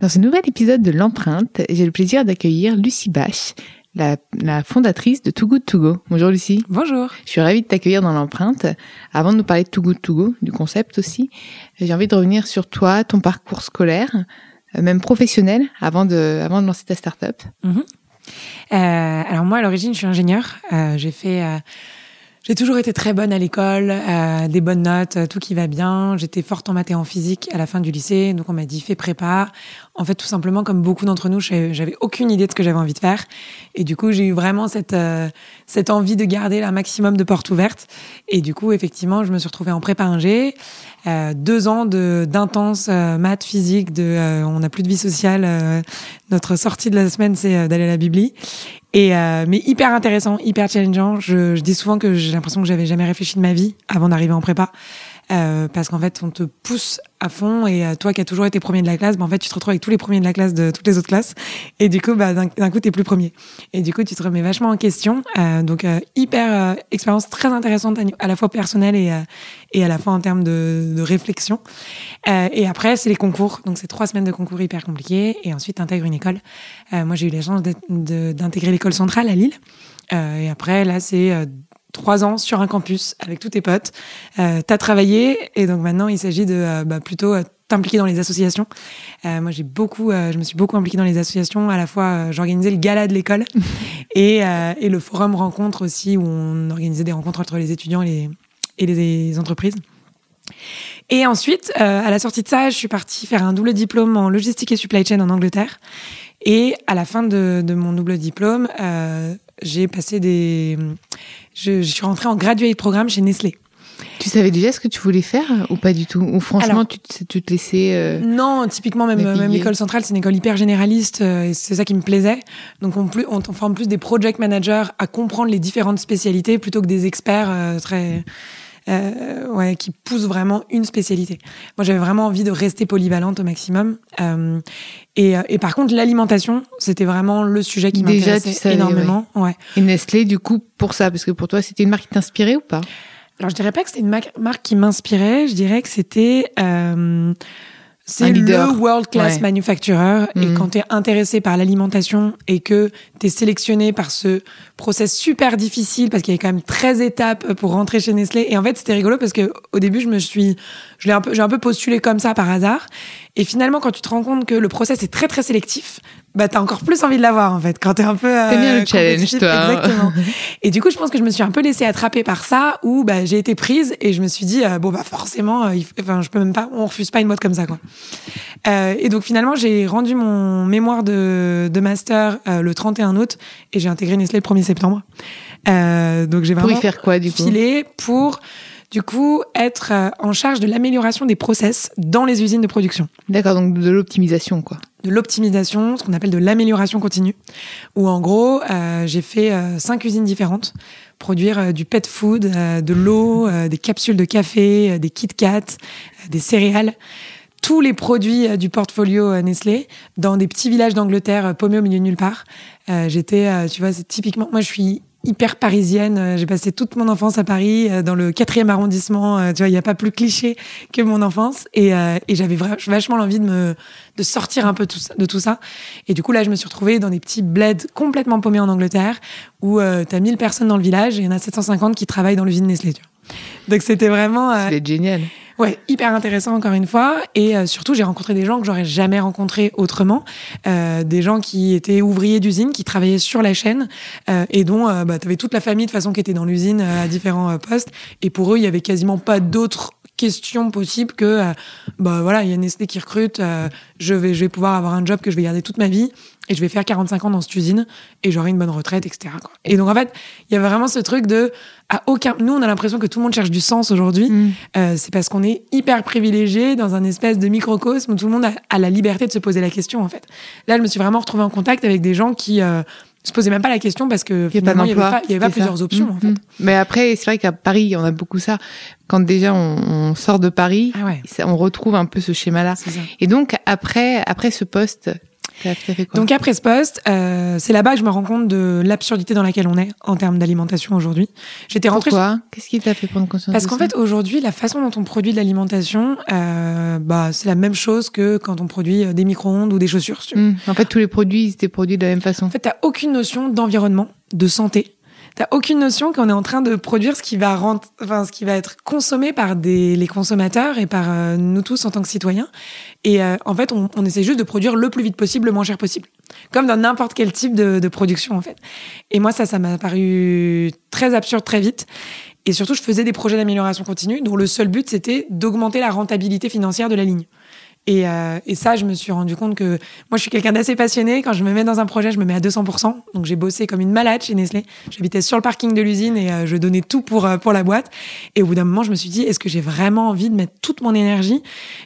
Dans ce nouvel épisode de l'empreinte, j'ai le plaisir d'accueillir Lucie Bache, la, fondatrice de Too Good To Go. Bonjour Lucie. Bonjour. Je suis ravie de t'accueillir dans l'empreinte. Avant de nous parler de Too Good To Go, du concept aussi, j'ai envie de revenir sur toi, ton parcours scolaire, euh, même professionnel, avant de, avant de lancer ta start-up. Mhm. Euh, alors moi, à l'origine, je suis ingénieur. Euh, j'ai fait j'ai toujours été très bonne à l'école, euh, des bonnes notes, euh, tout qui va bien. J'étais forte en maths et en physique à la fin du lycée, donc on m'a dit fais prépa. En fait, tout simplement, comme beaucoup d'entre nous, j'avais aucune idée de ce que j'avais envie de faire, et du coup, j'ai eu vraiment cette euh, cette envie de garder un maximum de portes ouvertes. Et du coup, effectivement, je me suis retrouvée en prépa ingé. Euh, deux ans de d'intense euh, maths, physique, de euh, on n'a plus de vie sociale. notre sortie de la semaine, c'est d'aller à la Bibli. Et mais hyper intéressant, hyper challengeant. Je, je dis souvent que j'ai l'impression que j'avais jamais réfléchi de ma vie avant d'arriver en prépa. Euh, parce qu'en fait, on te pousse à fond et euh, toi qui as toujours été premier de la classe, bah, en fait, tu te retrouves avec tous les premiers de la classe de toutes les autres classes et du coup, bah, d'un coup, t'es plus premier. Et du coup, tu te remets vachement en question. Euh, donc, euh, hyper expérience très intéressante à la fois personnelle et, et à la fois en termes de, de réflexion. et après, c'est les concours. Donc, c'est trois semaines de concours hyper compliqués et ensuite, t'intègres une école. moi, j'ai eu la chance d'intégrer l'école centrale à Lille. et après, là, c'est trois ans sur un campus avec tous tes potes. Euh, tu as travaillé et donc maintenant il s'agit de euh, bah, plutôt euh, t'impliquer dans les associations. Euh, moi j'ai beaucoup, je me suis beaucoup impliquée dans les associations. À la fois j'organisais le gala de l'école et, et le forum rencontre aussi où on organisait des rencontres entre les étudiants et les, et les entreprises. Et ensuite, à la sortie de ça, je suis partie faire un double diplôme en logistique et supply chain en Angleterre. Et à la fin de, de mon double diplôme, j'ai passé des. Je, je, suis rentrée en graduate programme chez Nestlé. Tu savais déjà ce que tu voulais faire ou pas du tout? Ou franchement, tu, tu, te laissais. Euh, non, typiquement, même, même l'école centrale, c'est une école hyper généraliste euh, et c'est ça qui me plaisait. Donc, on, plus, on forme plus des project managers à comprendre les différentes spécialités plutôt que des experts euh, très euh, ouais, qui pousse vraiment une spécialité. Moi, j'avais vraiment envie de rester polyvalente au maximum. Euh, et, euh, et, par contre, l'alimentation, c'était vraiment le sujet qui m'intéressait énormément. Ouais. Et Nestlé, du coup, pour ça, parce que pour toi, c'était une marque qui t'inspirait ou pas? Alors, je dirais pas que c'était une marque qui m'inspirait. Je dirais que c'était euh, c'est le world class manufacturer. Et mm. quand tu es intéressé par l'alimentation et que tu es sélectionné par ce process super difficile, parce qu'il y avait quand même 13 étapes pour rentrer chez Nestlé. Et en fait, c'était rigolo parce que au début, je me suis, je l'ai un peu, j'ai un peu postulé comme ça par hasard. Et finalement, quand tu te rends compte que le process est très très sélectif, bah t'as encore plus envie de l'avoir en fait quand t'es un peu euh, t'aimes bien le challenge toi. Exactement. Et du coup je pense que je me suis un peu laissée attraper par ça où bah j'ai été prise et je me suis dit euh, bon bah forcément euh, enfin je peux même pas on refuse pas une mode comme ça quoi. Euh, et donc finalement j'ai rendu mon mémoire de, de master euh, le 31 août et j'ai intégré Nestlé le 1er septembre. Donc j'ai vraiment pour y faire quoi du coup? filé pour du coup, être euh, en charge de l'amélioration des process dans les usines de production. D'accord, donc de l'optimisation, quoi. De l'optimisation, ce qu'on appelle de l'amélioration continue, où en gros, euh, j'ai fait euh, cinq usines différentes produire du pet food, de l'eau, des capsules de café, des Kit Kat, des céréales tous les produits du portfolio Nestlé dans des petits villages d'Angleterre paumés au milieu de nulle part. J'étais, tu vois, c'est typiquement, moi je suis hyper parisienne. Euh, j'ai passé toute mon enfance à Paris, euh, dans le quatrième arrondissement. Euh, tu vois, il n'y a pas plus cliché que mon enfance. Et, et j'avais vachement l'envie de me de sortir un peu de tout ça. Et du coup, là, je me suis retrouvée dans des petits bleds complètement paumés en Angleterre, où euh, tu as 1000 personnes dans le village et il y en a 750 qui travaillent dans l'usine Nestlé. Tu. Donc c'était vraiment... Euh, c'est génial. Ouais, hyper intéressant encore une fois. Et euh, surtout, j'ai rencontré des gens que j'aurais jamais rencontrés autrement. Euh, des gens qui étaient ouvriers d'usine, qui travaillaient sur la chaîne euh, et dont bah, tu avais toute la famille de façon qui était dans l'usine à différents postes. Et pour eux, il y avait quasiment pas d'autres questions possibles que bah voilà il y a Nestlé qui recrute je vais je vais pouvoir avoir un job que je vais garder toute ma vie et je vais faire 45 ans dans cette usine et j'aurai une bonne retraite, etc. Quoi. Et donc en fait, il y a vraiment ce truc de à aucun. Nous, on a l'impression que tout le monde cherche du sens aujourd'hui. Mm. Euh, c'est parce qu'on est hyper privilégié dans un espèce de microcosme où tout le monde a, la liberté de se poser la question. En fait, là, je me suis vraiment retrouvée en contact avec des gens qui euh, se posaient même pas la question parce que finalement, il n'y avait pas, y avait pas plusieurs options. Mm. En fait. Mm. Mais après, c'est vrai qu'à Paris, on a beaucoup ça. Quand déjà on, sort de Paris, ah on retrouve un peu ce schéma-là. Et donc après, après ce poste donc après ce poste, euh, c'est là-bas que je me rends compte de l'absurdité dans laquelle on est en termes d'alimentation aujourd'hui. J'étais rentrée. Pourquoi Qu'est-ce qui t'a fait prendre conscience Parce qu'en fait, aujourd'hui, la façon dont on produit de l'alimentation, euh, bah, c'est la même chose que quand on produit euh, des micro-ondes ou des chaussures. Hmm. En fait, tous les produits, étaient produits de la même façon. En fait, t'as aucune notion d'environnement, de santé, T'as aucune notion qu'on est en train de produire ce qui va enfin ce qui va être consommé par des les consommateurs et par euh, nous tous en tant que citoyens. Et euh, en fait, on, on, essaie juste de produire le plus vite possible, le moins cher possible, comme dans n'importe quel type de, de, production en fait. Et moi, ça, ça m'a paru très absurde très vite. Et surtout, je faisais des projets d'amélioration continue dont le seul but c'était d'augmenter la rentabilité financière de la ligne. Et, euh, et, ça, je me suis rendu compte que moi, je suis quelqu'un d'assez passionné. Quand je me mets dans un projet, je me mets à 200%. Donc, j'ai bossé comme une malade chez Nestlé. J'habitais sur le parking de l'usine et euh, je donnais tout pour, euh, pour la boîte. Et au bout d'un moment, je me suis dit, est-ce que j'ai vraiment envie de mettre toute mon énergie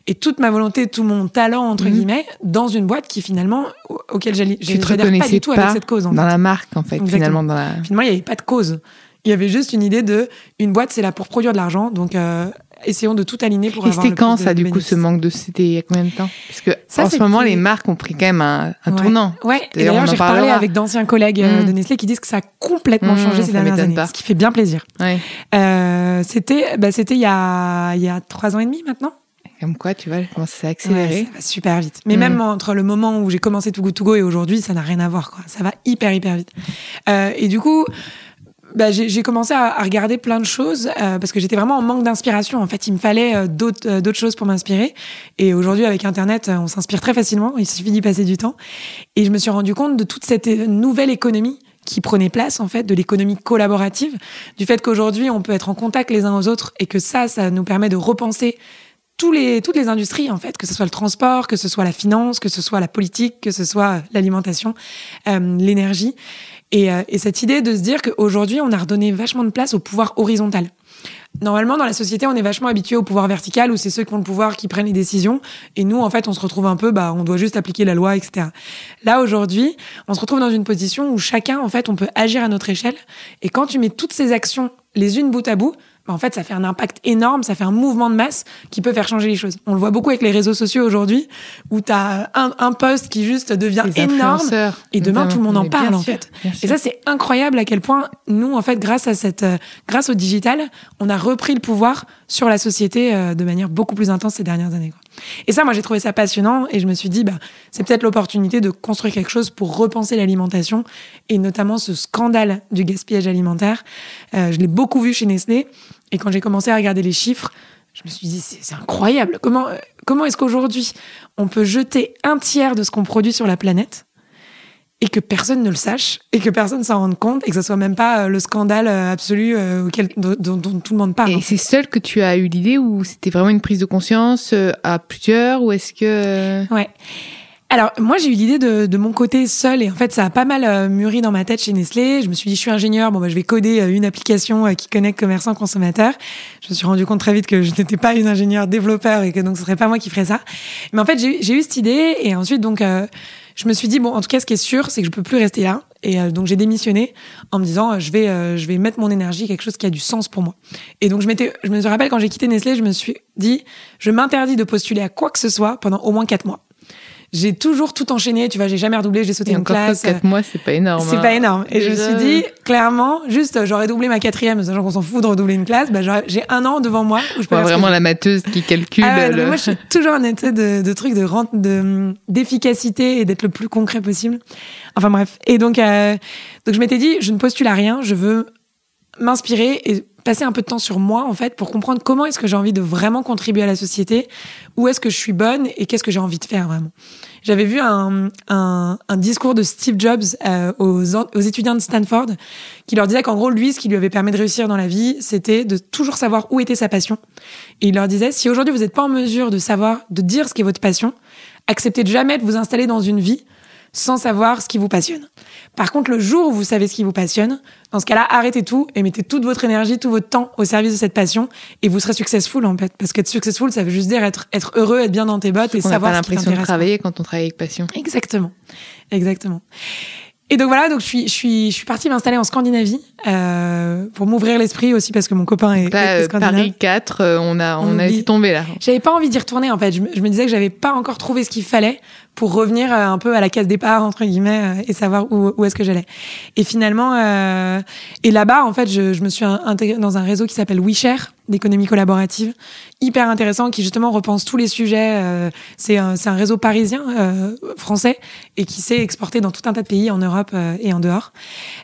et toute ma volonté, tout mon talent, entre mhm. guillemets, dans une boîte qui finalement, auquel j'allais, je ne pas du tout avec cette cause. En dans la marque, en fait, finalement. Dans la... Finalement, il n'y avait pas de cause. Il y avait juste une idée de une boîte, c'est là pour produire de l'argent. Donc, euh, essayons de tout aligner pour Et c'était quand ça, du coup, ce manque de C'était il y a combien de temps? Parce que ça, en ce moment, les marques ont pris quand même un, un tournant. Ouais. Et d'ailleurs, j'ai parlé avec d'anciens collègues euh, mm. de Nestlé qui disent que ça a complètement mm, changé ces dernières années, ce qui fait bien plaisir. Ouais. Euh, c'était, bah, c'était il y a, il y a trois ans et demi maintenant. Comme quoi, tu vois, comment ça s'est accéléré. ça va super vite. Mais mm. même entre le moment où j'ai commencé Too Good To Go et aujourd'hui, ça n'a rien à voir, quoi. Ça va hyper, hyper vite. Euh, et du coup, bah, j'ai commencé à, à, regarder plein de choses euh, parce que j'étais vraiment en manque d'inspiration. En fait, il me fallait euh, d'autres euh, d'autres choses pour m'inspirer. Et aujourd'hui, avec Internet, on s'inspire très facilement. Il suffit d'y passer du temps. Et je me suis rendu compte de toute cette nouvelle économie qui prenait place en fait de l'économie collaborative, du fait qu'aujourd'hui on peut être en contact les uns aux autres et que ça, ça nous permet de repenser tous les, toutes les industries en fait, que ce soit le transport, que ce soit la finance, que ce soit la politique, que ce soit l'alimentation, euh, l'énergie. Et, euh, et, cette idée de se dire qu'aujourd'hui, on a redonné vachement de place au pouvoir horizontal. Normalement, dans la société, on est vachement habitué au pouvoir vertical où c'est ceux qui ont le pouvoir qui prennent les décisions. Et nous, en fait, on se retrouve un peu, bah, on doit juste appliquer la loi, etc. Là, aujourd'hui, on se retrouve dans une position où chacun, en fait, on peut agir à notre échelle. Et quand tu mets toutes ces actions les unes bout à bout, en fait, ça fait un impact énorme, ça fait un mouvement de masse qui peut faire changer les choses. On le voit beaucoup avec les réseaux sociaux aujourd'hui, où tu as un, un post qui juste devient énorme, et demain tout le monde en parle en fait. Et ça, c'est incroyable à quel point nous, en fait, grâce à cette, euh, grâce au digital, on a repris le pouvoir sur la société euh, de manière beaucoup plus intense ces dernières années. Quoi. Et ça, moi, j'ai trouvé ça passionnant et je me suis dit, bah, c'est peut-être l'opportunité de construire quelque chose pour repenser l'alimentation et notamment ce scandale du gaspillage alimentaire. Euh, je l'ai beaucoup vu chez Nestlé et quand j'ai commencé à regarder les chiffres, je me suis dit, c'est incroyable. Comment, euh, comment est-ce qu'aujourd'hui, on peut jeter un tiers de ce qu'on produit sur la planète et que personne ne le sache et que personne s'en rende compte et que ce soit même pas euh, le scandale euh, absolu euh, auquel, dont, tout le monde parle. Et c'est seul que tu as eu l'idée ou c'était vraiment une prise de conscience à plusieurs ou est-ce que Ouais. Alors moi j'ai eu l'idée de, de, mon côté seul et en fait ça a pas mal mûri dans ma tête chez Nestlé. Je me suis dit je suis ingénieur, bon bah je vais coder une application qui connecte commerçants consommateurs. Je me suis rendu compte très vite que je n'étais pas une ingénieure développeur et que donc ce serait pas moi qui ferais ça. Mais en fait j'ai eu cette idée et ensuite donc je me suis dit, bon, en tout cas, ce qui est sûr, c'est que je peux plus rester là Et euh, donc j'ai démissionné en me disant, euh, je vais, euh, je vais mettre mon énergie quelque chose qui a du sens pour moi. Et donc je m'étais, je me rappelle quand j'ai quitté Nestlé, je me suis dit, je m'interdis de postuler à quoi que ce soit pendant au moins quatre mois j'ai toujours tout enchaîné. Tu vois, j'ai jamais redoublé, j'ai sauté Et une encore classe. quatre mois, c'est pas énorme. C'est hein. pas énorme. Et je me suis dit, clairement, juste, j'aurais doublé ma quatrième, sachant qu'on s'en fout de redoubler une classe. Bah, j'ai un an devant moi où je peux Ouais, vraiment la mateuse qui calcule. ah ouais, non, le- mais moi, je suis toujours en état de, de trucs de rente, de d'efficacité et d'être le plus concret possible. Enfin bref. Et donc, euh, donc je m'étais dit, je ne postule à rien. Je veux m'inspirer et passer un peu de temps sur moi en fait pour comprendre comment est-ce que j'ai envie de vraiment contribuer à la société, où est-ce que je suis bonne et qu'est-ce que j'ai envie de faire vraiment. J'avais vu un, un, un discours de Steve Jobs euh, aux, aux étudiants de Stanford qui leur disait qu'en gros lui ce qui lui avait permis de réussir dans la vie c'était de toujours savoir où était sa passion et il leur disait si aujourd'hui vous n'êtes pas en mesure de savoir de dire ce qui est votre passion acceptez de jamais de vous installer dans une vie sans savoir ce qui vous passionne. Par contre, le jour où vous savez ce qui vous passionne, dans ce cas-là, arrêtez tout et mettez toute votre énergie, tout votre temps au service de cette passion et vous serez successful en fait. Parce qu'être successful, ça veut juste dire être, être heureux, être bien dans tes bottes et on n'a pas savoir ce qui l'impression de travailler quand on travaille avec passion. Exactement, exactement. Et donc voilà, donc je suis, je suis, je suis partie m'installer en Scandinavie euh, pour m'ouvrir l'esprit aussi parce que mon copain est, Là, est euh, scandinave. Paris 4, euh, on a, on On a tomber là. J'avais pas envie d'y retourner en fait. Je me, je me disais que j'avais pas encore trouvé ce qu'il fallait pour revenir euh, un peu à la case départ entre guillemets euh, et savoir où, où est-ce que j'allais. Et finalement, euh, et là-bas en fait, je, je me suis in- intégrée dans un réseau qui s'appelle WeShare d'économie collaborative, hyper intéressant qui justement repense tous les sujets. euh, c'est un, un réseau parisien euh, français et qui s'est exporté dans tout un tas de pays en Europe euh, et en dehors.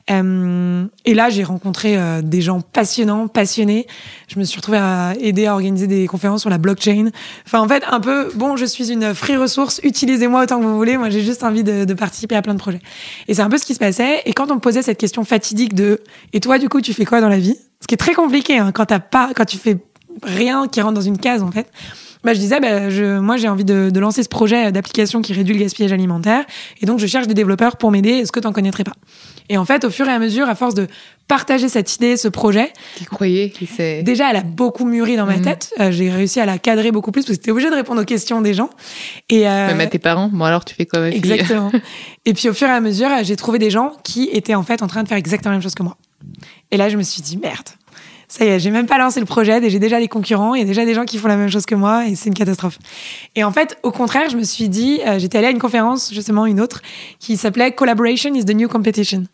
Et là, j'ai rencontré des gens passionnants, passionnés. Je me suis retrouvée à aider à organiser des conférences sur la blockchain. Enfin, en fait, un peu, bon, je suis une free ressource, utilisez-moi autant que vous voulez. Moi, j'ai juste envie de, participer à plein de projets. Et c'est un peu ce qui se passait. Et quand on me posait cette question fatidique de, et toi, du coup, tu fais quoi dans la vie? Ce qui est très compliqué, hein, quand t'as pas, quand tu fais rien qui rentre dans une case, en fait. Bah, je disais, bah, je, moi, j'ai envie de, de lancer ce projet d'application qui réduit le gaspillage alimentaire. Et donc, je cherche des développeurs pour m'aider. Est-ce que t'en connaîtrais pas? Et en fait, au fur et à mesure, à force de partager cette idée, ce projet, Qui croyait qui sait. déjà, elle a beaucoup mûri dans ma Mhm. tête. Euh, j'ai réussi à la cadrer beaucoup plus parce que j'étais obligée de répondre aux questions des gens. Et euh, Même à tes parents. Bon, alors tu fais quoi, ma fille? Exactement. et puis au fur et à mesure, j'ai trouvé des gens qui étaient en fait en train de faire exactement la même chose que moi. Et là, je me suis dit merde. Ça y est, j'ai même pas lancé le projet, et j'ai déjà des concurrents, il y a déjà des gens qui font la même chose que moi, et c'est une catastrophe. Et en fait, au contraire, je me suis dit, euh, j'étais allée à une conférence, justement une autre, qui s'appelait Collaboration is the new competition.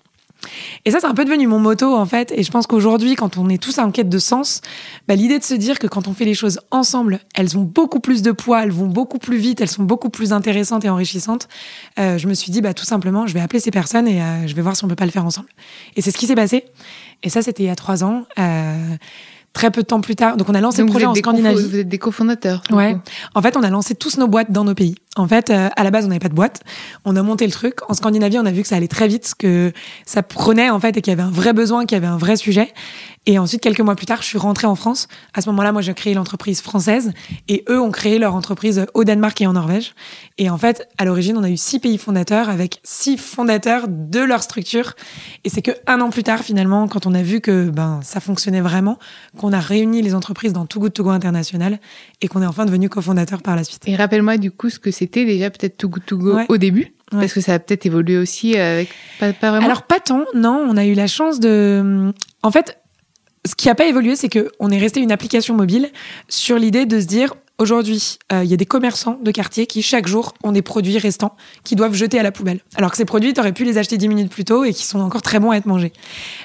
Et ça, c'est un peu devenu mon motto, en fait. Et je pense qu'aujourd'hui, quand on est tous en quête de sens, bah, l'idée de se dire que quand on fait les choses ensemble, elles ont beaucoup plus de poids, elles vont beaucoup plus vite, elles sont beaucoup plus intéressantes et enrichissantes. euh, je me suis dit, bah, tout simplement, je vais appeler ces personnes et euh, je vais voir si on peut pas le faire ensemble. Et c'est ce qui s'est passé. Et ça, c'était il y a trois ans. Euh, très peu de temps plus tard. Donc, on a lancé Donc, le projet en Scandinavie. Vous êtes des cofondateurs. Ouais. En fait, on a lancé tous nos boîtes dans nos pays. En fait, euh, à la base, on n'avait pas de boîte. On a monté le truc. En Scandinavie, on a vu que ça allait très vite, que ça prenait en fait et qu'il y avait un vrai besoin, qu'il y avait un vrai sujet. Et ensuite, quelques mois plus tard, je suis rentrée en France. À ce moment-là, moi, j'ai créé l'entreprise française et eux ont créé leur entreprise au Danemark et en Norvège. Et en fait, à l'origine, on a eu six pays fondateurs avec six fondateurs de leur structure. Et c'est que un an plus tard, finalement, quand on a vu que ben ça fonctionnait vraiment, qu'on a réuni les entreprises dans Too Good To Go International et qu'on est enfin devenu cofondateurs par la suite. Et rappelle-moi du coup ce que c'était déjà peut-être Too Good To Go Ouais. au début. Ouais. Parce que ça a peut-être évolué aussi avec pas, pas vraiment. Alors pas tant, non. On a eu la chance de. En fait, ce qui a pas évolué, c'est que on est resté une application mobile sur l'idée de se dire. Aujourd'hui, euh, il y a des commerçants de quartier qui, chaque jour, ont des produits restants qu'ils doivent jeter à la poubelle. Alors que ces produits, tu aurais pu les acheter 10 minutes plus tôt et qui sont encore très bons à être mangés.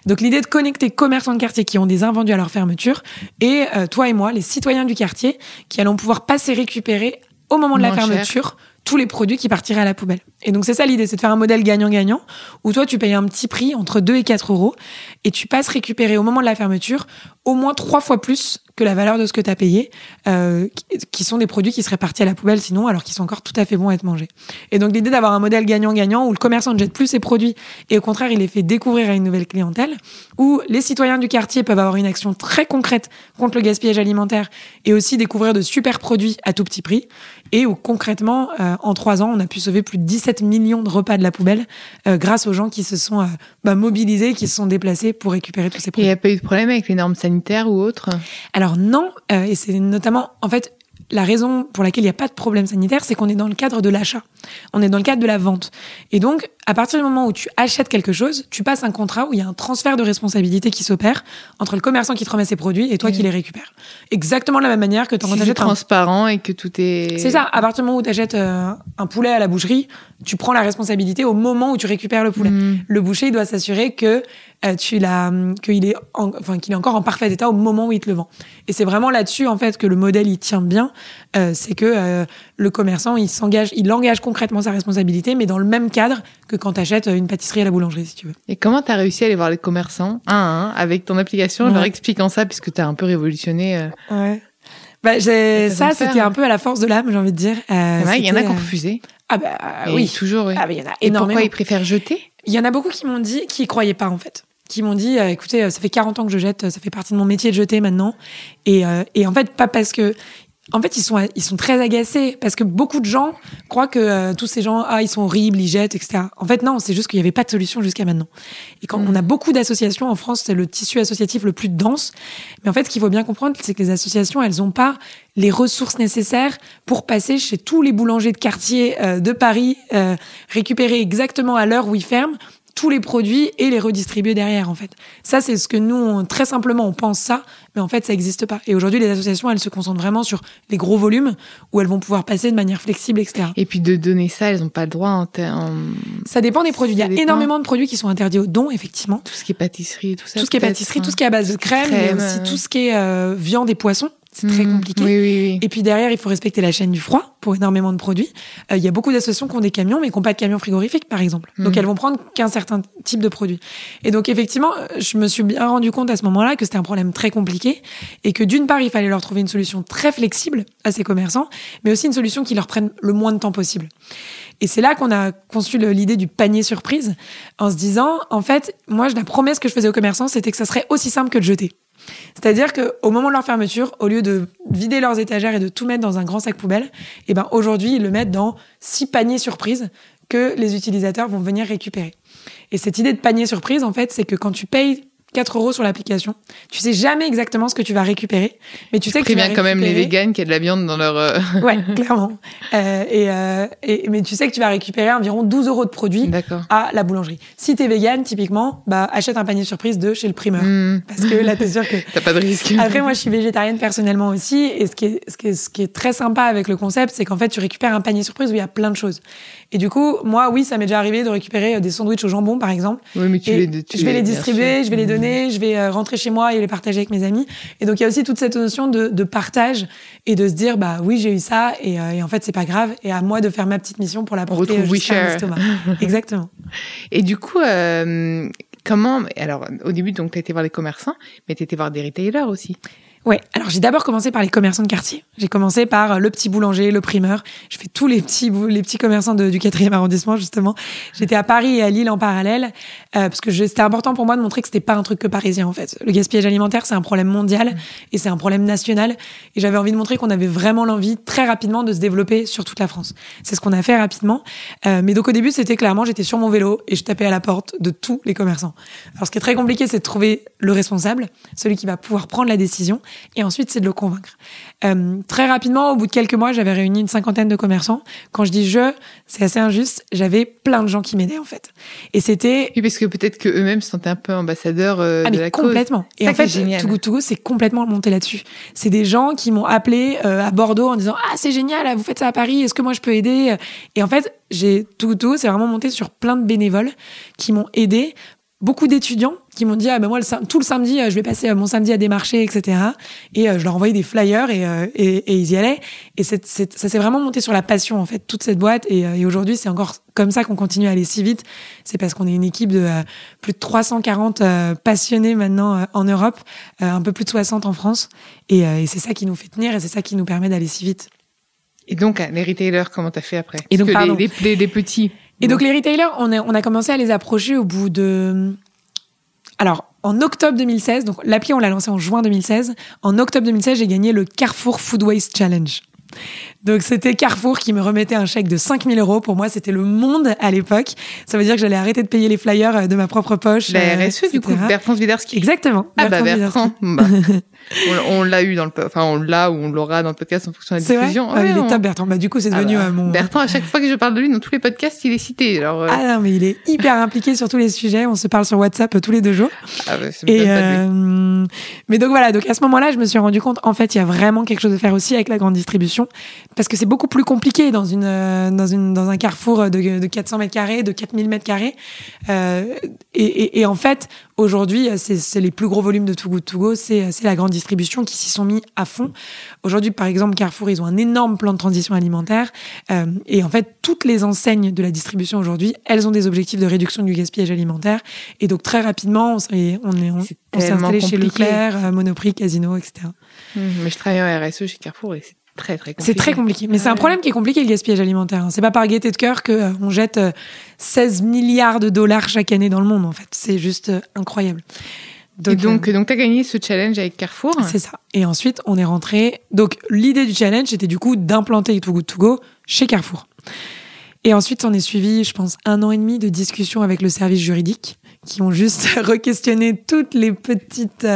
Donc l'idée de connecter commerçants de quartier qui ont des invendus à leur fermeture et euh, toi et moi, les citoyens du quartier, qui allons pouvoir passer récupérer au moment de la cher. fermeture tous les produits qui partiraient à la poubelle. Et donc c'est ça l'idée, c'est de faire un modèle gagnant-gagnant où toi tu payes un petit prix entre 2 et 4 euros et tu passes récupérer au moment de la fermeture au moins trois fois plus que la valeur de ce que tu as payé, euh, qui- sont des produits qui seraient partis à la poubelle sinon, alors qu'ils sont encore tout à fait bons à être mangés. Et donc l'idée d'avoir un modèle gagnant-gagnant où le commerçant ne jette plus ses produits et au contraire il les fait découvrir à une nouvelle clientèle, où les citoyens du quartier peuvent avoir une action très concrète contre le gaspillage alimentaire et aussi découvrir de super produits à tout petit prix, et où concrètement, euh, en trois ans, on a pu sauver plus de 17 millions de repas de la poubelle euh, grâce aux gens qui se sont euh, bah, mobilisés, qui se sont déplacés pour récupérer tous ces Et il produits. n'y a pas eu de problème avec les normes sanitaires ou autres? Alors non, euh, et c'est notamment, en fait, la raison pour laquelle il n'y a pas de problème sanitaire, c'est qu'on est dans le cadre de l'achat. On est dans le cadre de la vente. Et donc, à partir du moment où tu achètes quelque chose, tu passes un contrat où il y a un transfert de responsabilité qui s'opère entre le commerçant qui te remet ses produits et toi qui les récupères. Exactement de la même manière que quand tu achètes transparent et que tout est. C'est ça. À partir du moment où tu achètes euh, un poulet à la boucherie, tu prends la responsabilité au moment où tu récupères le poulet. Mm. Le boucher il doit s'assurer que euh, tu l'as, qu'il est, enfin qu'il est encore en parfait état au moment où il te le vend. Et c'est vraiment là-dessus en fait que le modèle il tient bien, euh, c'est que le commerçant il s'engage, il engage concrètement sa responsabilité, mais dans le même cadre que quand tu achètes une pâtisserie à la boulangerie, si tu veux. Et comment tu as réussi à aller voir les commerçants un à un avec ton application, ouais. leur expliquant ça, puisque tu as un peu révolutionné. Ouais. Bah, j'ai, ça, c'était un peu à la force de l'âme, j'ai envie de dire. il y en a qui ont refusé. Ah bah oui, toujours. Oui. Ah bah, il y en a Et pourquoi ils préfèrent jeter? Il y en a beaucoup qui m'ont dit qu'ils croyaient pas en fait qui m'ont dit, euh, écoutez, euh, ça fait 40 ans que je jette, ça fait partie de mon métier de jeter maintenant. Et, euh, et en fait, pas parce que... En fait, ils sont, ils sont très agacés parce que beaucoup de gens croient que euh, tous ces gens, ah, ils sont horribles, ils jettent, etc. En fait, non, c'est juste qu'il n'y avait pas de solution jusqu'à maintenant. Et quand on a beaucoup d'associations en France, c'est le tissu associatif le plus dense. Mais en fait, ce qu'il faut bien comprendre, c'est que les associations, elles n'ont pas les ressources nécessaires pour passer chez tous les boulangers de quartier euh, de Paris, euh, récupérer exactement à l'heure où ils ferment tous les produits et les redistribuer derrière en fait. Ça c'est ce que nous on, très simplement on pense ça, mais en fait ça n'existe pas. Et aujourd'hui les associations elles se concentrent vraiment sur les gros volumes où elles vont pouvoir passer de manière flexible etc. Et puis de donner ça elles n'ont pas le droit en, en... Ça dépend des produits. Ça Il y a énormément de produits qui sont interdits aux dons effectivement. Tout ce qui est pâtisserie, tout ça. Tout ce qui est pâtisserie, hein. tout ce qui est à base de crème, crème mais aussi tout ce qui est euh, viande et poisson. C'est très Mmh, compliqué. oui, oui, oui. Et puis derrière, il faut respecter la chaîne du froid pour énormément de produits. Euh, Il y a beaucoup d'associations qui ont des camions, mais qui n'ont pas de camions frigorifiques, par exemple. Donc Mhm. elles vont prendre qu'un certain type de produit. Et donc effectivement, je me suis bien rendu compte à ce moment-là que c'était un problème très compliqué et que d'une part, il fallait leur trouver une solution très flexible à ces commerçants, mais aussi une solution qui leur prenne le moins de temps possible. Et c'est là qu'on a conçu l'idée du panier surprise en se disant, en fait, moi, la promesse que je faisais aux commerçants, c'était que ça serait aussi simple que de jeter. C'est-à-dire qu'au moment de leur fermeture, au lieu de vider leurs étagères et de tout mettre dans un grand sac poubelle, eh ben aujourd'hui, ils le mettent dans six paniers surprises que les utilisateurs vont venir récupérer. Et cette idée de panier surprise, en fait, c'est que quand tu payes 4 euros sur l'application, tu sais jamais exactement ce que tu vas récupérer, mais tu sais que tu vas Préviens quand même les récupérer- véganes qu'il y a de la viande dans leur. euh, Ouais, clairement. Euh, et, euh, et, mais tu sais que tu vas récupérer environ 12 euros de produits à la boulangerie. Si t'es vegan, typiquement, bah achète un panier surprise de chez le primeur, Hmm. parce que là t'es sûr que T'as pas de risque. après, moi, je suis végétarienne personnellement aussi. Et ce qui est, ce qui est, ce qui est très sympa avec le concept, c'est qu'en fait, tu récupères un panier surprise où il y a plein de choses. Et du coup, moi, oui, ça m'est déjà arrivé de récupérer euh, des sandwichs au jambon, par exemple. Oui, mais tu Et les, tu je vais les distribuer, je vais les Mhm. donner, je vais euh, rentrer chez moi et les partager avec mes amis. Et donc, il y a aussi toute cette notion de, de partage et de se dire, bah oui, j'ai eu ça et, euh, et en fait, c'est pas grave. Et à moi de faire ma petite mission pour la porter euh, jusqu'à mon WeShare. estomac. Exactement. Et du coup, euh, comment Alors, au début, donc, t'as été voir les commerçants, mais été voir des retailers aussi. Ouais, alors j'ai d'abord commencé par les commerçants de quartier. J'ai commencé par euh, le petit boulanger, le primeur. Je fais tous les petits les petits commerçants de- du quatrième arrondissement justement. J'étais à Paris et à Lille en parallèle euh, parce que c'était important pour moi de montrer que c'était pas un truc que parisien en fait. Le gaspillage alimentaire c'est un problème mondial et c'est un problème national et j'avais envie de montrer qu'on avait vraiment l'envie très rapidement de se développer sur toute la France. C'est ce qu'on a fait rapidement. Euh, mais donc au début c'était clairement j'étais sur mon vélo et je tapais à la porte de tous les commerçants. Alors ce qui est très compliqué c'est de trouver le responsable, celui qui va pouvoir prendre la décision et ensuite c'est de le convaincre. Euh, très rapidement, au bout de quelques mois, j'avais réuni une cinquantaine de commerçants. Quand je dis je, c'est assez injuste, j'avais plein de gens qui m'aidaient en fait. Et c'était Oui, parce que peut-être que eux-mêmes se sentaient un peu ambassadeurs euh, ah de mais cause. complètement. Et Ça en fait, génial. Too Good To Go, c'est complètement monté là-dessus. C'est des gens qui m'ont appelé euh, à Bordeaux en disant ah c'est génial, vous faites ça à Paris, est-ce que moi je peux aider? Et en fait, j'ai Too Good To Go, c'est vraiment monté sur plein de bénévoles qui m'ont aidé. Beaucoup d'étudiants qui m'ont dit ah ben moi le tout le samedi euh, je vais passer euh, mon samedi à démarcher etc et euh, je leur envoyais des flyers et, et, et ils y allaient. Et c'est, c'est- ça s'est vraiment monté sur la passion en fait toute cette boîte. Et, et aujourd'hui c'est encore comme ça qu'on continue à aller si vite. C'est parce qu'on est une équipe de plus de 340 euh, passionnés maintenant en Europe un peu plus de 60 en France. Et, et c'est ça qui nous fait tenir et c'est ça qui nous permet d'aller si vite. Et donc, les retailers, comment t'as fait après? Et donc, que pardon. les, les, les- les petits. Et donc les retailers, on a, on a commencé à les approcher au bout de... Alors, en octobre 2016, donc l'appli, on l'a lancé en juin 2016. En octobre 2016, j'ai gagné le Carrefour Food Waste Challenge. Donc c'était Carrefour qui me remettait un chèque de 5000 euros. Pour moi, c'était le monde à l'époque. Ça veut dire que j'allais arrêter de payer les flyers euh, de ma propre poche. La euh, RSE, du coup. Bertrand Swiderski. Exactement. Ah bah Bertrand Bertrand. Bah. on, l'a eu dans le, enfin on l'a ou on l'aura dans le podcast en fonction de la diffusion. Ah, il est top Bertrand. Bah du coup c'est devenu ah bah, mon. Bertrand à chaque fois que je parle de lui dans tous les podcasts il est cité. Alors. Ah non mais il est hyper impliqué sur tous les sujets. On se parle sur WhatsApp tous les deux jours. Ah bah, Et euh... mais donc voilà donc à ce moment-là je me suis rendu compte en fait il y a vraiment quelque chose à faire aussi avec la grande distribution parce que c'est beaucoup plus compliqué dans une dans une dans un carrefour de, de 400 mètres carrés de 4000 mètres carrés euh, et, et, et en fait Aujourd'hui, c'est les plus gros volumes de Too Good To Go, c'est la grande distribution qui s'y sont mis à fond. Aujourd'hui, par exemple, Carrefour, ils ont un énorme plan de transition alimentaire. Euh, et en fait, toutes les enseignes de la distribution aujourd'hui, elles ont des objectifs de réduction du gaspillage alimentaire. Et donc, très rapidement, on s'est on, on, s'est installé chez Leclerc, euh, Monoprix, Casino, etc. Mmh, mais je travaille en RSE chez Carrefour et c'est très très compliqué. C'est très compliqué, mais c'est un problème qui est compliqué le gaspillage alimentaire. Hein. C'est pas par gaieté de cœur que euh, on jette 16 euh, milliards de dollars chaque année dans le monde en fait. C'est juste euh, incroyable. Donc, et donc, donc tu as gagné ce challenge avec Carrefour. C'est ça. Et ensuite, on est rentré. Donc, l'idée du challenge, c'était du coup d'implanter Too Good To Go chez Carrefour. Et ensuite, on est suivi, je pense, un an et demi de discussions avec le service juridique qui ont juste re-questionné toutes les petites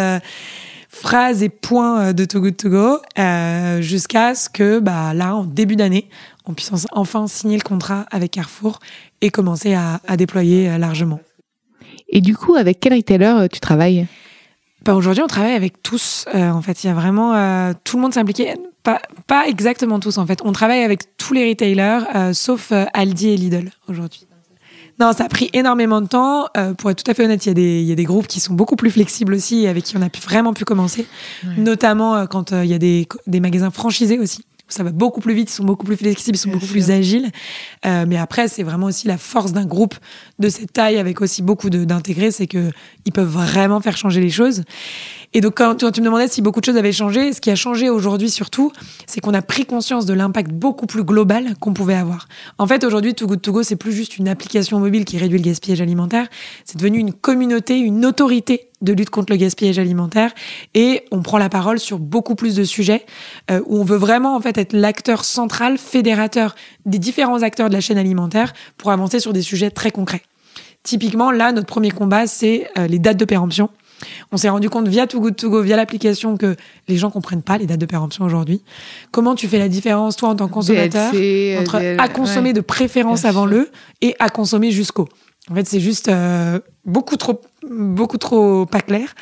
phrases et points euh, de Too Good To Go euh, jusqu'à ce que bah, là, en début d'année, on puisse enfin signer le contrat avec Carrefour et commencer à, à déployer euh, largement. Et du coup, avec quel retailer tu travailles? Bah Aujourd'hui, on travaille avec tous. Euh, en fait, il y a vraiment... Euh, tout le monde s'est impliqué. Pas, pas exactement tous, en fait. On travaille avec tous les retailers, sauf Aldi et Lidl aujourd'hui. Non, ça a pris énormément de temps. Euh, pour être tout à fait honnête, il y, a des, il y a des groupes qui sont beaucoup plus flexibles aussi, avec qui on a pu vraiment pu commencer. Notamment euh, quand euh, il y a des, des magasins franchisés aussi ça va beaucoup plus vite, ils sont beaucoup plus flexibles, ils sont beaucoup plus agiles. Euh, mais après, c'est vraiment aussi la force d'un groupe de cette taille avec aussi beaucoup d'intégrer, c'est que ils peuvent vraiment faire changer les choses. Et donc, quand tu, me demandais si beaucoup de choses avaient changé, ce qui a changé aujourd'hui surtout, c'est qu'on a pris conscience de l'impact beaucoup plus global qu'on pouvait avoir. En fait, aujourd'hui, Too Good To Go, c'est plus juste une application mobile qui réduit le gaspillage alimentaire. C'est devenu une communauté, une autorité de lutte contre le gaspillage alimentaire et on prend la parole sur beaucoup plus de sujets euh, où on veut vraiment en fait être l'acteur central, fédérateur des différents acteurs de la chaîne alimentaire pour avancer sur des sujets très concrets. Typiquement, là, notre premier combat, c'est euh, les dates de péremption. On s'est rendu compte via Too Good To Go, via l'application, que les gens comprennent pas les dates de péremption aujourd'hui. Comment tu fais la différence, toi, en tant que consommateur, entre à consommer de préférence avant le et à consommer jusqu'au? En fait, c'est juste euh, beaucoup trop, beaucoup trop pas clair.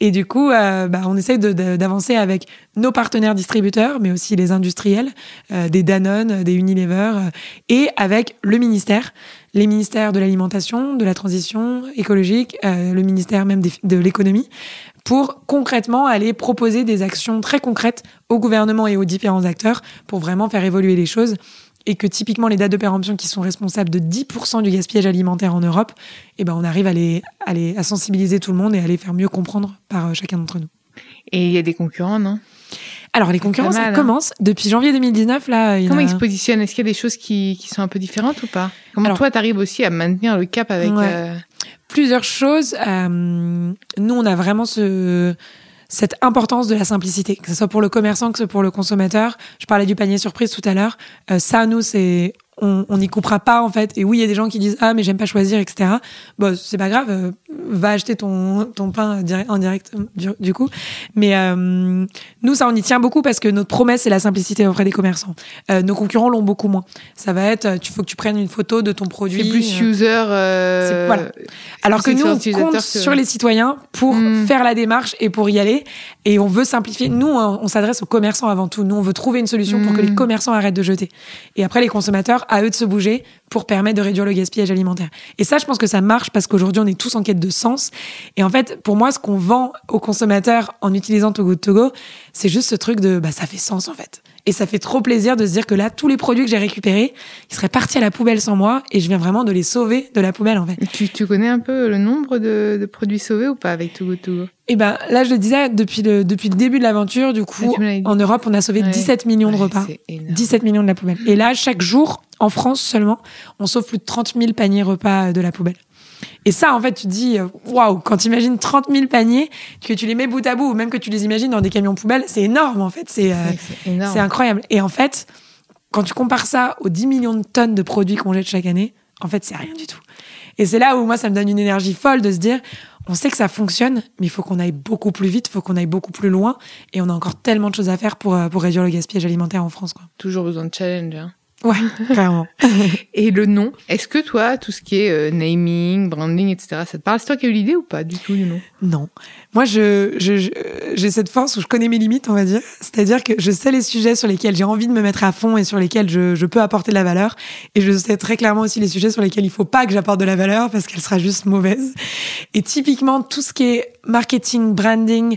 Et du coup, euh, bah, on essaye d'avancer avec nos partenaires distributeurs, mais aussi les industriels, euh, des Danone, des Unilever, et avec le ministère les ministères de l'alimentation, de la transition écologique, euh, le ministère même de l'économie, pour concrètement aller proposer des actions très concrètes au gouvernement et aux différents acteurs pour vraiment faire évoluer les choses et que typiquement les dates de péremption qui sont responsables de 10% du gaspillage alimentaire en Europe, eh ben on arrive à les, à à sensibiliser tout le monde et à les faire mieux comprendre par euh, chacun d'entre nous. Et il y a des concurrents, non? Alors les concurrents, ça hein. commence depuis janvier 2019. Là, Comment ils se positionnent? Est-ce qu'il y a des choses qui, qui, sont un peu différentes ou pas? Comment toi, tu arrives aussi à maintenir le cap avec euh, plusieurs choses euh, Nous, on a vraiment ce cette importance de la simplicité, que ce soit pour le commerçant, que ce soit pour le consommateur. Je parlais du panier surprise tout à l'heure. Euh, ça, nous, c'est on n'y coupera pas en fait. Et oui, il y a des gens qui disent ah mais j'aime pas choisir, etc. Bon, c'est pas grave, euh, va acheter ton ton pain en direct euh, du, coup. Mais euh, nous, ça on y tient beaucoup parce que notre promesse c'est la simplicité auprès des commerçants. nos concurrents l'ont beaucoup moins. Ça va être, tu faut que tu prennes une photo de ton produit. C'est plus user. Voilà. Alors que nous, on compte sur les citoyens pour hmm. faire la démarche et pour y aller. Et on veut simplifier. Nous, on, s'adresse aux commerçants avant tout. Nous, on veut trouver une solution pour que les hmm. commerçants arrêtent de jeter. Et après, les consommateurs à eux de se bouger pour permettre de réduire le gaspillage alimentaire. Et ça, je pense que ça marche parce qu'aujourd'hui, on est tous en quête de sens. Et en fait, pour moi, ce qu'on vend aux consommateurs en utilisant Togo Togo, c'est juste ce truc de, bah, ça fait sens, en fait. Et ça fait trop plaisir de se dire que là, tous les produits que j'ai récupérés, ils seraient partis à la poubelle sans moi et je viens vraiment de les sauver de la poubelle, en fait. Tu, tu connais un peu le nombre de, de produits sauvés ou pas avec Togo Togo Eh ben, là, je le disais, depuis le, depuis le début de l'aventure, du coup, en Europe, on a sauvé 17 millions de repas. 17 millions de la poubelle. Et là, chaque jour, en France seulement, on sauve plus de 30 000 paniers repas de la poubelle. Et ça, en fait, tu te dis, euh, waouh, quand tu imagines 30 000 paniers, que tu les mets bout à bout, ou même que tu les imagines dans des camions poubelles, c'est énorme, en fait. C'est euh, incroyable. Et en fait, quand tu compares ça aux 10 millions de tonnes de produits qu'on jette chaque année, en fait, c'est rien du tout. Et c'est là où moi, ça me donne une énergie folle de se dire, on sait que ça fonctionne, mais il faut qu'on aille beaucoup plus vite, il faut qu'on aille beaucoup plus loin, et on a encore tellement de choses à faire pour, euh, pour réduire le gaspillage alimentaire en France. Quoi. Toujours besoin de challenge. Hein. Ouais, clairement. et le nom, est-ce que toi, tout ce qui est euh, naming, branding, etc., ça te parle? C'est toi qui as eu l'idée ou pas du tout du nom? Non. Moi, je, je, j'ai cette force où je connais mes limites, on va dire. C'est-à-dire que je sais les sujets sur lesquels j'ai envie de me mettre à fond et sur lesquels je, je peux apporter de la valeur. Et je sais très clairement aussi les sujets sur lesquels il faut pas que j'apporte de la valeur parce qu'elle sera juste mauvaise. Et typiquement, tout ce qui est marketing, branding,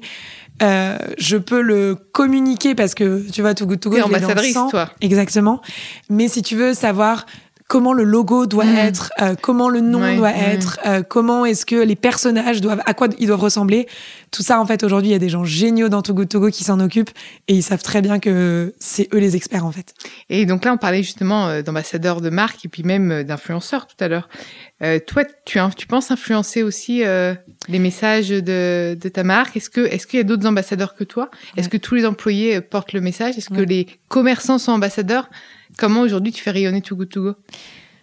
euh, je peux le communiquer parce que tu vois, tout Good To Go, ambassadrice, toi. Exactement. Mais si tu veux savoir comment le logo doit mmh. être, euh, comment le nom doit être, euh, comment est-ce que les personnages doivent, à quoi ils doivent ressembler. Tout ça, en fait, aujourd'hui, il y a des gens géniaux dans Togo Togo qui s'en occupent et ils savent très bien que c'est eux les experts, en fait. Et donc là, on parlait justement euh, d'ambassadeurs de marque et puis même d'influenceurs tout à l'heure. toi, tu, tu penses influencer aussi les messages de, de ta marque? Est-ce que est-ce qu'il y a d'autres ambassadeurs que toi? Est-ce que tous les employés portent le message? Est-ce que les commerçants sont ambassadeurs? Comment aujourd'hui tu fais rayonner Too Good To Go?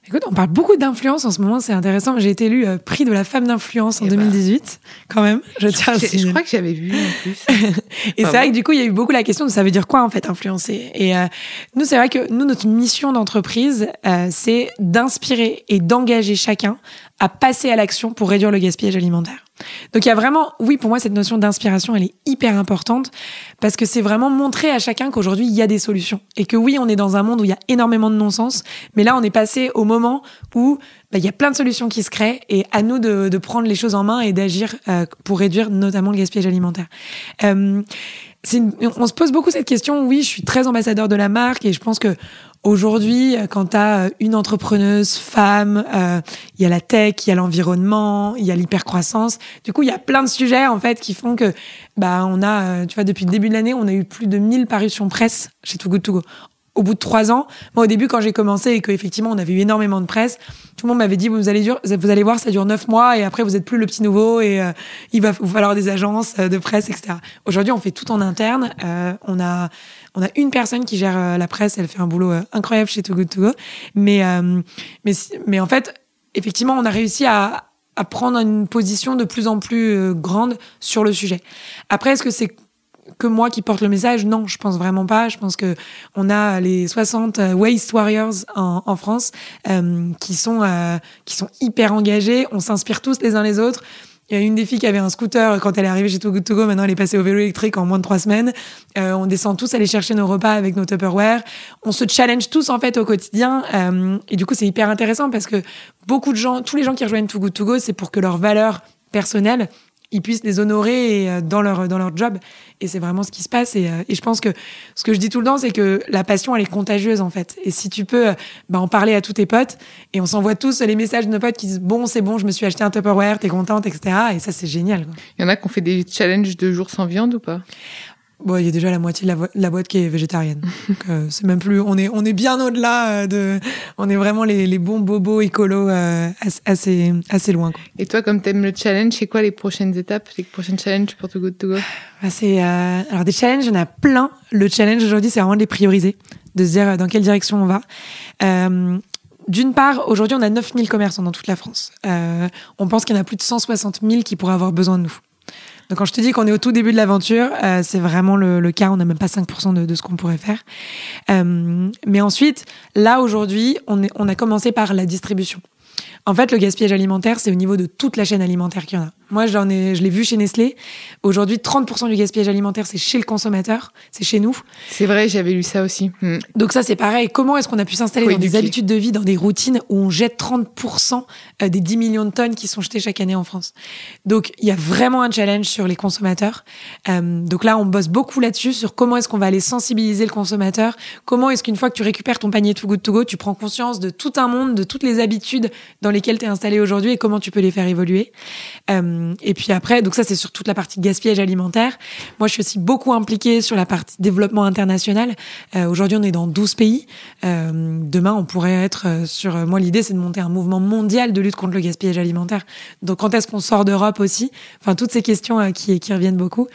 Écoute, on parle beaucoup d'influence en ce moment, c'est intéressant. J'ai été élue euh, prix de la femme d'influence en 2018, eh ben, quand même. Je, tiens à je crois que j'avais vu en plus. et c'est vrai que du coup, il y a eu beaucoup la question de ça veut dire quoi en fait influencer? Et euh, nous, c'est vrai que nous, notre mission d'entreprise, euh, c'est d'inspirer et d'engager chacun à passer à l'action pour réduire le gaspillage alimentaire. Donc il y a vraiment, oui, pour moi, cette notion d'inspiration, elle est hyper importante parce que c'est vraiment montrer à chacun qu'aujourd'hui, il y a des solutions. Et que oui, on est dans un monde où il y a énormément de non-sens, mais là, on est passé au moment où bah, il y a plein de solutions qui se créent et à nous de, de prendre les choses en main et d'agir euh, pour réduire notamment le gaspillage alimentaire. Euh, on se pose beaucoup cette question. Oui, je suis très ambassadeur de la marque et je pense que Aujourd'hui, quand tu as euh, une entrepreneuse femme, euh, il y a la tech, il y a l'environnement, il y a l'hypercroissance. Du coup, il y a plein de sujets en fait qui font que bah on a euh, tu vois depuis le début de l'année, on a eu plus de 1000 parutions presse chez Too Good To Go au bout de trois ans. Moi, au début, quand j'ai commencé et qu'effectivement, on avait eu énormément de presse, tout le monde m'avait dit, vous allez, vous allez voir, ça dure neuf mois et après, vous êtes plus le petit nouveau et euh, il va vous falloir des agences euh, de presse, etc. Aujourd'hui, on fait tout en interne. Euh, on a, on a une personne qui gère la presse. Elle fait un boulot incroyable chez Too Good To Go. Mais, mais, mais en fait, effectivement, on a réussi à, à prendre une position de plus en plus grande sur le sujet. Après, est-ce que c'est que moi qui porte le message. Non, je pense vraiment pas. Je pense que on a les 60 euh, Waste Warriors en, en France euh, qui sont euh, qui sont hyper engagés. On s'inspire tous les uns les autres. Il y a une des filles qui avait un scooter quand elle est arrivée chez Too Good To Go. Maintenant, elle est passée au vélo électrique en moins de trois semaines. Euh, on descend tous aller chercher nos repas avec nos Tupperware. On se challenge tous, en fait, au quotidien. Euh, et du coup, c'est hyper intéressant parce que beaucoup de gens, tous les gens qui rejoignent Too Good To Go, c'est pour que leurs valeurs personnelles ils puissent les honorer euh, dans leur dans leur job. Et c'est vraiment ce qui se passe. Et, euh, et, je pense que ce que je dis tout le temps c'est que la passion elle est contagieuse en fait. Et si tu peux euh, bah, en parler à tous tes potes et on s'envoie tous les messages de nos potes qui disent bon c'est bon je me suis acheté un Tupperware t'es contente etc et ça c'est génial il y en a qui ont fait des challenges de jours sans viande ou pas? Bon, il y a déjà la moitié de la, boîte qui est végétarienne. euh, c'est même plus, on est, on est bien au-delà euh, de, on est vraiment les, les bons bobos écolos euh, assez, assez loin. Quoi. Et toi, comme t'aimes le challenge, c'est quoi les prochaines étapes, les prochaines challenges pour To Good To Go? Bah, c'est, euh, alors des challenges, il y en a plein. Le challenge aujourd'hui, c'est vraiment de les prioriser, de se dire dans quelle direction on va. D'une part, aujourd'hui, on a 9000 commerçants dans toute la France. on pense qu'il y en a plus de 160 000 qui pourraient avoir besoin de nous. Donc quand je te dis qu'on est au tout début de l'aventure, euh, c'est vraiment le, cas. On n'a même pas 5% de, de ce qu'on pourrait faire. Euh, mais ensuite, là aujourd'hui, on a commencé par la distribution. En fait, le gaspillage alimentaire, c'est au niveau de toute la chaîne alimentaire qu'il y en a. Moi, j'en ai, je l'ai vu chez Nestlé. Aujourd'hui, 30% du gaspillage alimentaire, c'est chez le consommateur, c'est chez nous. C'est vrai, j'avais lu ça aussi. Hmm. Donc ça, c'est pareil. Comment est-ce qu'on a pu s'installer dans des habitudes de vie, dans des routines où on jette 30% euh, des 10 millions de tonnes qui sont jetées chaque année en France? Donc, il y a vraiment un challenge sur les consommateurs. Euh, donc là, on bosse beaucoup là-dessus sur comment est-ce qu'on va aller sensibiliser le consommateur. Comment est-ce qu'une fois que tu récupères ton panier Too Good To Go, tu prends conscience de tout un monde, de toutes les habitudes dans lesquelles tu es installé aujourd'hui et comment tu peux les faire évoluer. Euh, et puis après, donc ça c'est sur toute la partie gaspillage alimentaire. Moi je suis aussi beaucoup impliquée sur la partie développement international. Euh, Aujourd'hui on est dans 12 pays. Euh, demain on pourrait être sur... Moi l'idée c'est de monter un mouvement mondial de lutte contre le gaspillage alimentaire. Donc quand est-ce qu'on sort d'Europe aussi? Enfin toutes ces questions qui, reviennent beaucoup.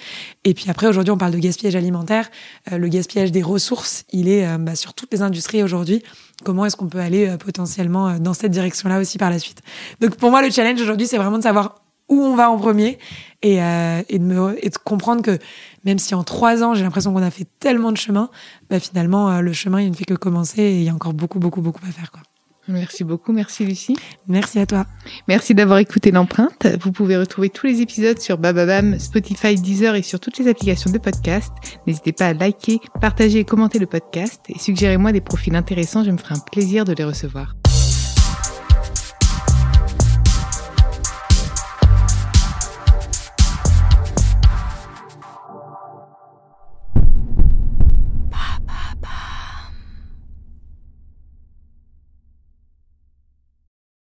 Et puis après aujourd'hui on parle de gaspillage alimentaire. le gaspillage des ressources, il est bah, sur toutes les industries aujourd'hui comment est-ce qu'on peut aller potentiellement dans cette direction-là aussi par la suite. Donc pour moi, le challenge aujourd'hui, c'est vraiment de savoir où on va en premier et, euh, et, de me, et de comprendre que même si en trois ans j'ai l'impression qu'on a fait tellement de chemin, bah finalement euh, le chemin il ne fait que commencer et il y a encore beaucoup beaucoup beaucoup à faire quoi. Merci beaucoup, merci Lucie. Merci à toi. Merci d'avoir écouté l'empreinte. Vous pouvez retrouver tous les épisodes sur Bababam, Spotify, Deezer et sur toutes les applications de podcast. N'hésitez pas à liker, partager et commenter le podcast et suggérez-moi des profils intéressants, je me ferai un plaisir de les recevoir.